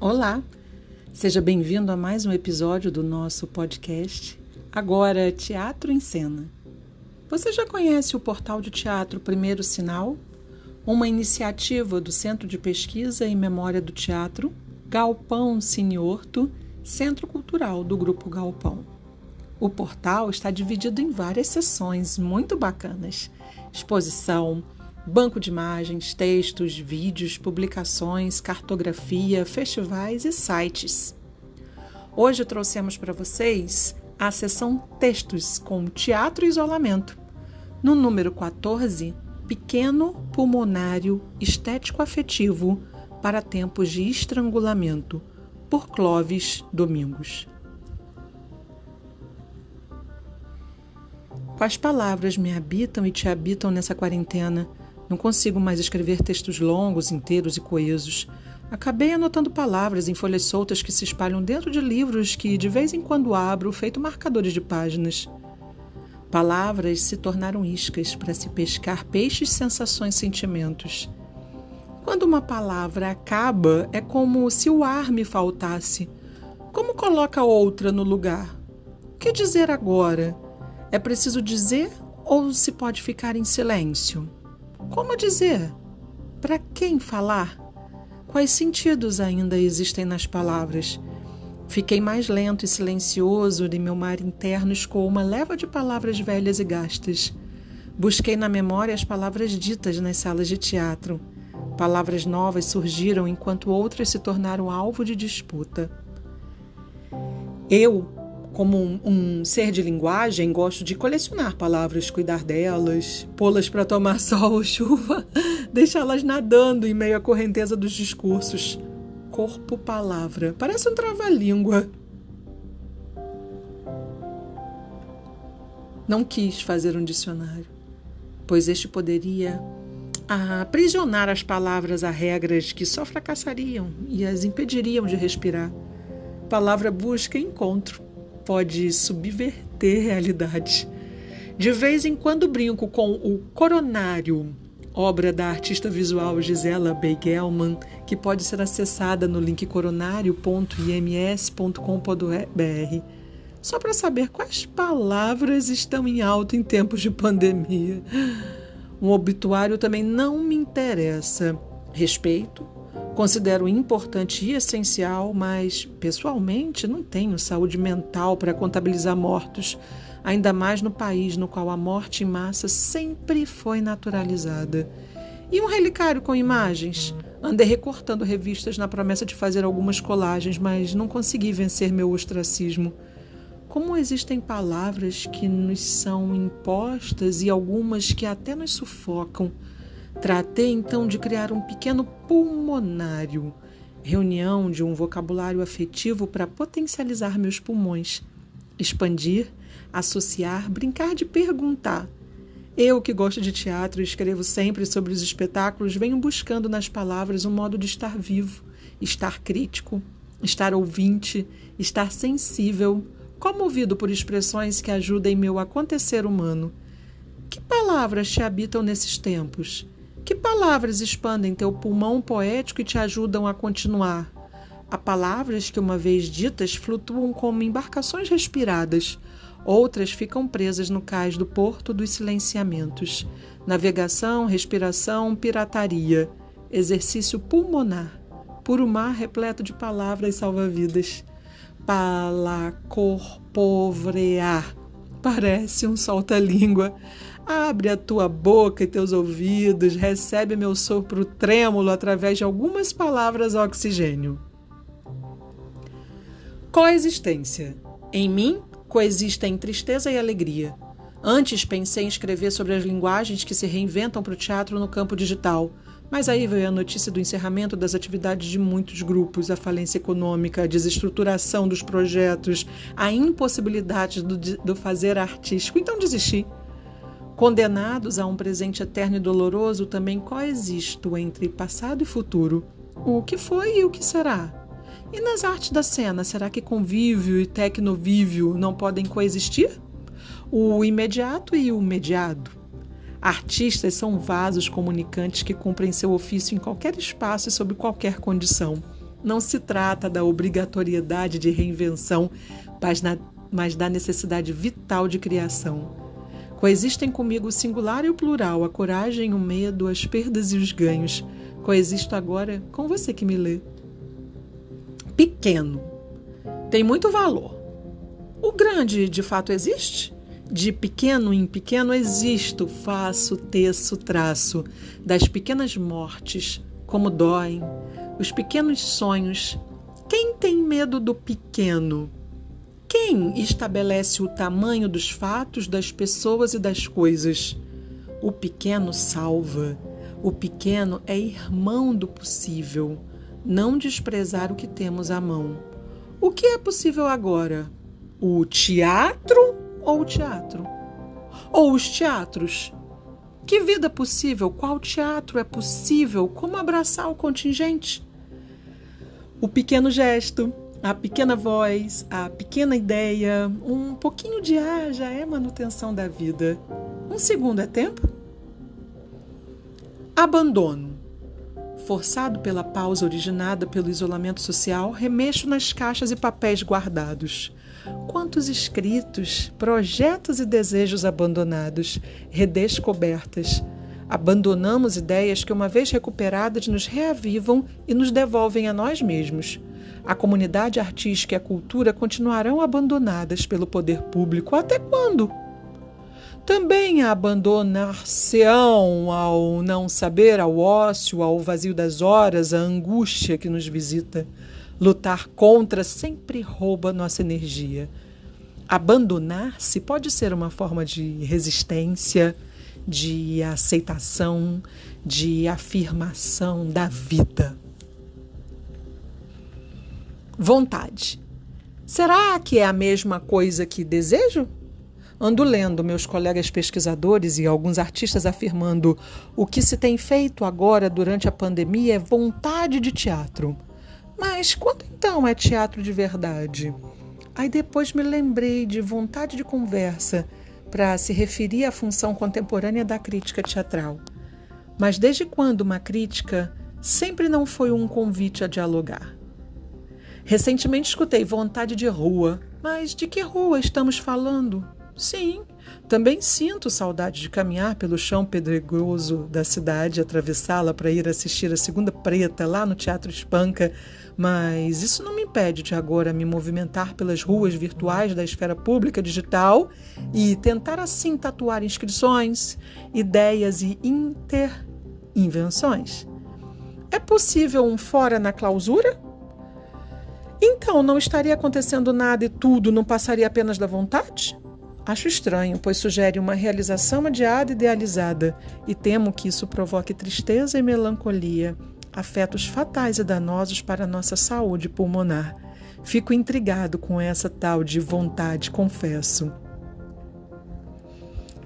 Olá, seja bem-vindo a mais um episódio do nosso podcast, agora Teatro em Cena. Você já conhece o portal de teatro Primeiro Sinal? Uma iniciativa do Centro de Pesquisa e Memória do Teatro, Galpão Siniorto, Centro Cultural do Grupo Galpão. O portal está dividido em várias seções muito bacanas: exposição, banco de imagens, textos, vídeos, publicações, cartografia, festivais e sites. Hoje trouxemos para vocês a seção Textos com Teatro e Isolamento. No número 14, Pequeno Pulmonário Estético Afetivo para Tempos de Estrangulamento, por Clóvis Domingos. Quais palavras me habitam e te habitam nessa quarentena? Não consigo mais escrever textos longos, inteiros e coesos. Acabei anotando palavras em folhas soltas que se espalham dentro de livros que de vez em quando abro, feito marcadores de páginas. Palavras se tornaram iscas para se pescar peixes, sensações, sentimentos. Quando uma palavra acaba, é como se o ar me faltasse. Como coloca outra no lugar? O que dizer agora? É preciso dizer ou se pode ficar em silêncio? Como dizer? Para quem falar? Quais sentidos ainda existem nas palavras? Fiquei mais lento e silencioso e meu mar interno escoou uma leva de palavras velhas e gastas. Busquei na memória as palavras ditas nas salas de teatro. Palavras novas surgiram enquanto outras se tornaram alvo de disputa. Eu como um, um, ser de linguagem, gosto de colecionar palavras, cuidar delas, pô-las para tomar sol ou chuva, deixá-las nadando em meio à correnteza dos discursos. Corpo-palavra. Parece um trava-língua. Não quis fazer um dicionário, pois este poderia aprisionar as palavras a regras que só fracassariam e as impediriam de respirar. Palavra busca encontro pode subverter realidade. De vez em quando brinco com o Coronário, obra da artista visual Gisela Beigelman, que pode ser acessada no link coronário.ims.com.br, só para saber quais palavras estão em alta em tempos de pandemia. Um obituário também não me interessa. Respeito, Considero importante e essencial, mas pessoalmente não tenho saúde mental para contabilizar mortos, ainda mais no país no qual a morte em massa sempre foi naturalizada. E um relicário com imagens? Andei recortando revistas na promessa de fazer algumas colagens, mas não consegui vencer meu ostracismo. Como existem palavras que nos são impostas e algumas que até nos sufocam. Tratei então de criar um pequeno pulmonário, reunião de um vocabulário afetivo para potencializar meus pulmões, expandir, associar, brincar de perguntar. Eu, que gosto de teatro e escrevo sempre sobre os espetáculos, venho buscando nas palavras um modo de estar vivo, estar crítico, estar ouvinte, estar sensível, comovido por expressões que ajudem meu acontecer humano. Que palavras te habitam nesses tempos? Que palavras expandem teu pulmão poético e te ajudam a continuar? Há palavras que, uma vez ditas, flutuam como embarcações respiradas. Outras ficam presas no cais do porto dos silenciamentos. Navegação, respiração, pirataria. Exercício pulmonar. Puro mar repleto de palavras salva-vidas. Palacorpovrear. Parece um solta-língua. Abre a tua boca e teus ouvidos, recebe meu sopro trêmulo através de algumas palavras oxigênio. Coexistência. Em mim coexistem tristeza e alegria. Antes pensei em escrever sobre as linguagens que se reinventam para o teatro no campo digital, mas aí veio a notícia do encerramento das atividades de muitos grupos, a falência econômica, a desestruturação dos projetos, a impossibilidade do, do fazer artístico, então desisti. Condenados a um presente eterno e doloroso, também coexisto entre passado e futuro. O que foi e o que será? E nas artes da cena, será que convívio e tecnovívio não podem coexistir? O imediato e o mediado? Artistas são vasos comunicantes que cumprem seu ofício em qualquer espaço e sob qualquer condição. Não se trata da obrigatoriedade de reinvenção, mas, na, mas da necessidade vital de criação. Coexistem comigo o singular e o plural, a coragem, o medo, as perdas e os ganhos. Coexisto agora com você que me lê. Pequeno. Tem muito valor. O grande, de fato, existe? De pequeno em pequeno existo, faço, teço, traço, das pequenas mortes, como doem, os pequenos sonhos. Quem tem medo do pequeno? Quem estabelece o tamanho dos fatos, das pessoas e das coisas? O pequeno salva. O pequeno é irmão do possível. Não desprezar o que temos à mão. O que é possível agora? O teatro ou o teatro? Ou os teatros? Que vida possível? Qual teatro é possível? Como abraçar o contingente? O pequeno gesto, a pequena voz, a pequena ideia, um pouquinho de ar já é manutenção da vida. Um segundo é tempo? Abandono. Forçado pela pausa originada pelo isolamento social, remexo nas caixas e papéis guardados. Quantos escritos, projetos e desejos abandonados, redescobertas. Abandonamos ideias que, uma vez recuperadas, nos reavivam e nos devolvem a nós mesmos. A comunidade artística e a cultura continuarão abandonadas pelo poder público até quando? Também abandonar-se-ão ao não saber, ao ócio, ao vazio das horas, à angústia que nos visita. Lutar contra sempre rouba nossa energia. Abandonar-se pode ser uma forma de resistência, de aceitação, de afirmação da vida. Vontade. Será que é a mesma coisa que desejo? Ando lendo meus colegas pesquisadores e alguns artistas afirmando o que se tem feito agora durante a pandemia é vontade de teatro. Mas quando então é teatro de verdade? Aí depois me lembrei de vontade de conversa para se referir à função contemporânea da crítica teatral. Mas desde quando uma crítica sempre não foi um convite a dialogar? Recentemente escutei vontade de rua, mas de que rua estamos falando? Sim, também sinto saudade de caminhar pelo chão pedregoso da cidade, atravessá-la para ir assistir a Segunda Preta lá no Teatro Espanca, mas isso não me impede de agora me movimentar pelas ruas virtuais da esfera pública digital e tentar assim tatuar inscrições, ideias e interinvenções. É possível um fora na clausura? Então não estaria acontecendo nada e tudo não passaria apenas da vontade? Acho estranho, pois sugere uma realização adiada e idealizada, e temo que isso provoque tristeza e melancolia, afetos fatais e danosos para a nossa saúde pulmonar. Fico intrigado com essa tal de vontade, confesso.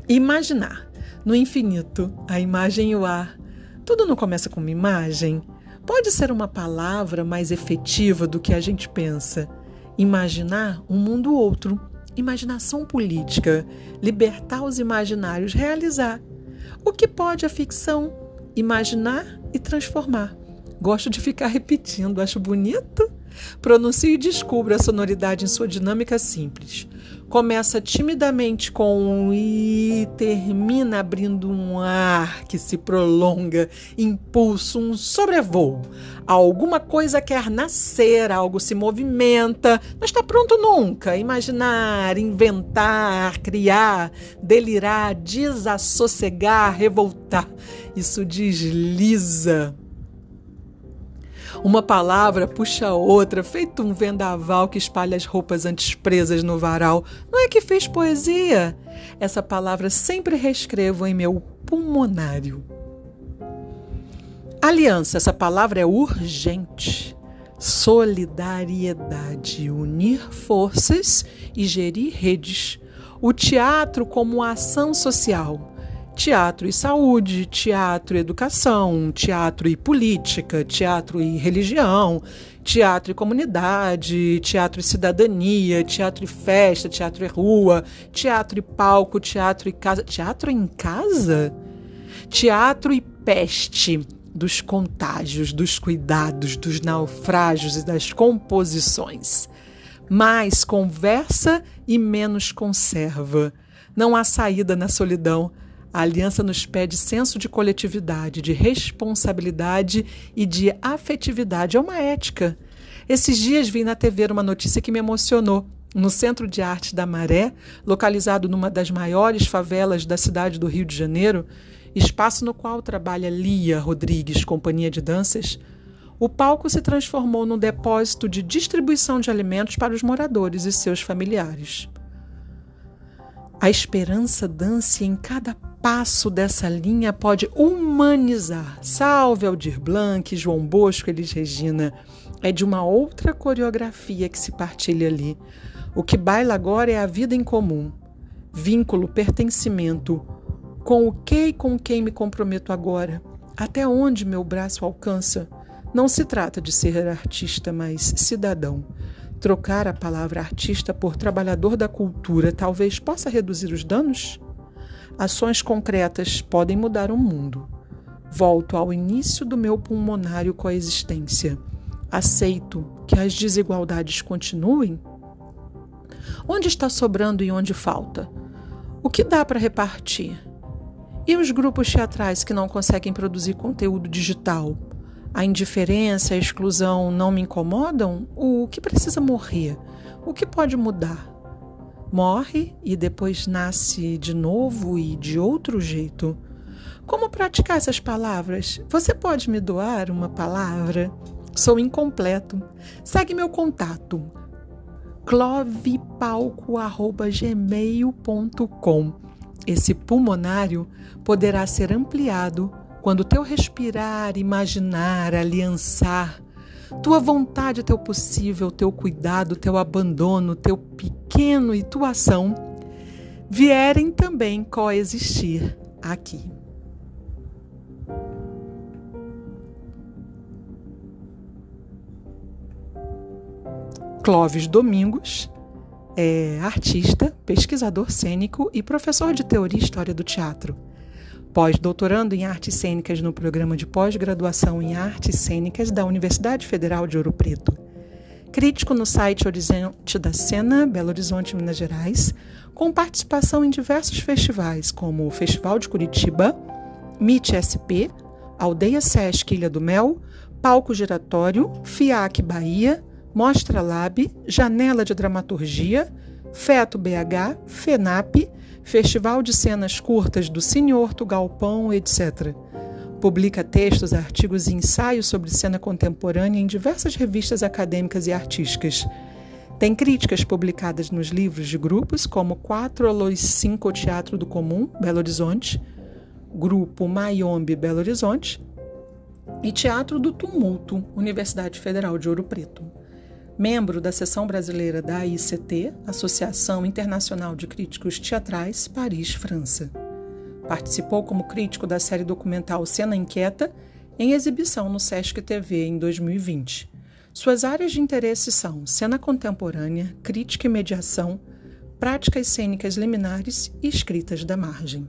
Imaginar. No infinito, a imagem e o ar. Tudo não começa com uma imagem? Pode ser uma palavra mais efetiva do que a gente pensa. Imaginar um mundo outro imaginação política, libertar os imaginários, realizar. O que pode a ficção? Imaginar e transformar. Gosto de ficar repetindo, acho bonito. Pronuncie e descubra a sonoridade em sua dinâmica simples. Começa timidamente com um e termina abrindo um ar que se prolonga, impulso, um sobrevoo. Alguma coisa quer nascer, algo se movimenta, não está pronto nunca. Imaginar, inventar, criar, delirar, desassossegar, revoltar. Isso desliza uma palavra puxa outra, feito um vendaval que espalha as roupas antes presas no varal. Não é que fez poesia? Essa palavra sempre reescrevo em meu pulmonário. Aliança, essa palavra é urgente. Solidariedade, unir forças e gerir redes. O teatro como ação social teatro e saúde, teatro e educação, teatro e política, teatro e religião, teatro e comunidade, teatro e cidadania, teatro e festa, teatro e rua, teatro e palco, teatro e casa. Teatro em casa? Teatro e peste. dos contágios, dos cuidados, dos naufrágios e das composições. Mais conversa e menos conserva. Não há saída na solidão. A aliança nos pede senso de coletividade, de responsabilidade e de afetividade. É uma ética. Esses dias vi na TV uma notícia que me emocionou. No Centro de Arte da Maré, localizado numa das maiores favelas da cidade do Rio de Janeiro, espaço no qual trabalha Lia Rodrigues, companhia de danças, o palco se transformou num depósito de distribuição de alimentos para os moradores e seus familiares. A esperança dance em cada passo dessa linha pode humanizar. Salve Aldir Blanc, João Bosco, Elis Regina. É de uma outra coreografia que se partilha ali. O que baila agora é a vida em comum. Vínculo, pertencimento, com o que e com quem me comprometo agora? Até onde meu braço alcança? Não se trata de ser artista, mas cidadão. Trocar a palavra artista por trabalhador da cultura talvez possa reduzir os danos? Ações concretas podem mudar o mundo. Volto ao início do meu pulmonário coexistência. Aceito que as desigualdades continuem? Onde está sobrando e onde falta? O que dá para repartir? E os grupos teatrais que não conseguem produzir conteúdo digital? A indiferença, a exclusão não me incomodam? O que precisa morrer? O que pode mudar? Morre e depois nasce de novo e de outro jeito. Como praticar essas palavras? Você pode me doar uma palavra? Sou incompleto. Segue meu contato clovepalco.gmail.com esse pulmonário poderá ser ampliado quando teu respirar, imaginar, aliançar, tua vontade, teu possível, teu cuidado, teu abandono, teu pequeno e tua ação vierem também coexistir aqui. Clóvis Domingos é artista, pesquisador cênico e professor de teoria e história do teatro. Pós-doutorando em artes cênicas no programa de pós-graduação em artes cênicas da Universidade Federal de Ouro Preto. Crítico no site Horizonte da Cena, Belo Horizonte, Minas Gerais, com participação em diversos festivais, como o Festival de Curitiba, MIT SP, Aldeia Sesc Ilha do Mel, Palco Giratório, FIAC Bahia, Mostra Lab, Janela de Dramaturgia, Feto BH, FENAP, Festival de Cenas Curtas do Cine Horto Galpão, etc. Publica textos, artigos e ensaios sobre cena contemporânea em diversas revistas acadêmicas e artísticas. Tem críticas publicadas nos livros de grupos como Quatro Alôs Cinco Teatro do Comum, Belo Horizonte, Grupo Mayombe, Belo Horizonte, e Teatro do Tumulto, Universidade Federal de Ouro Preto membro da seção brasileira da AICT, Associação Internacional de Críticos Teatrais, Paris, França. Participou como crítico da série documental Cena Inquieta, em exibição no Sesc TV em 2020. Suas áreas de interesse são cena contemporânea, crítica e mediação, práticas cênicas liminares e escritas da margem.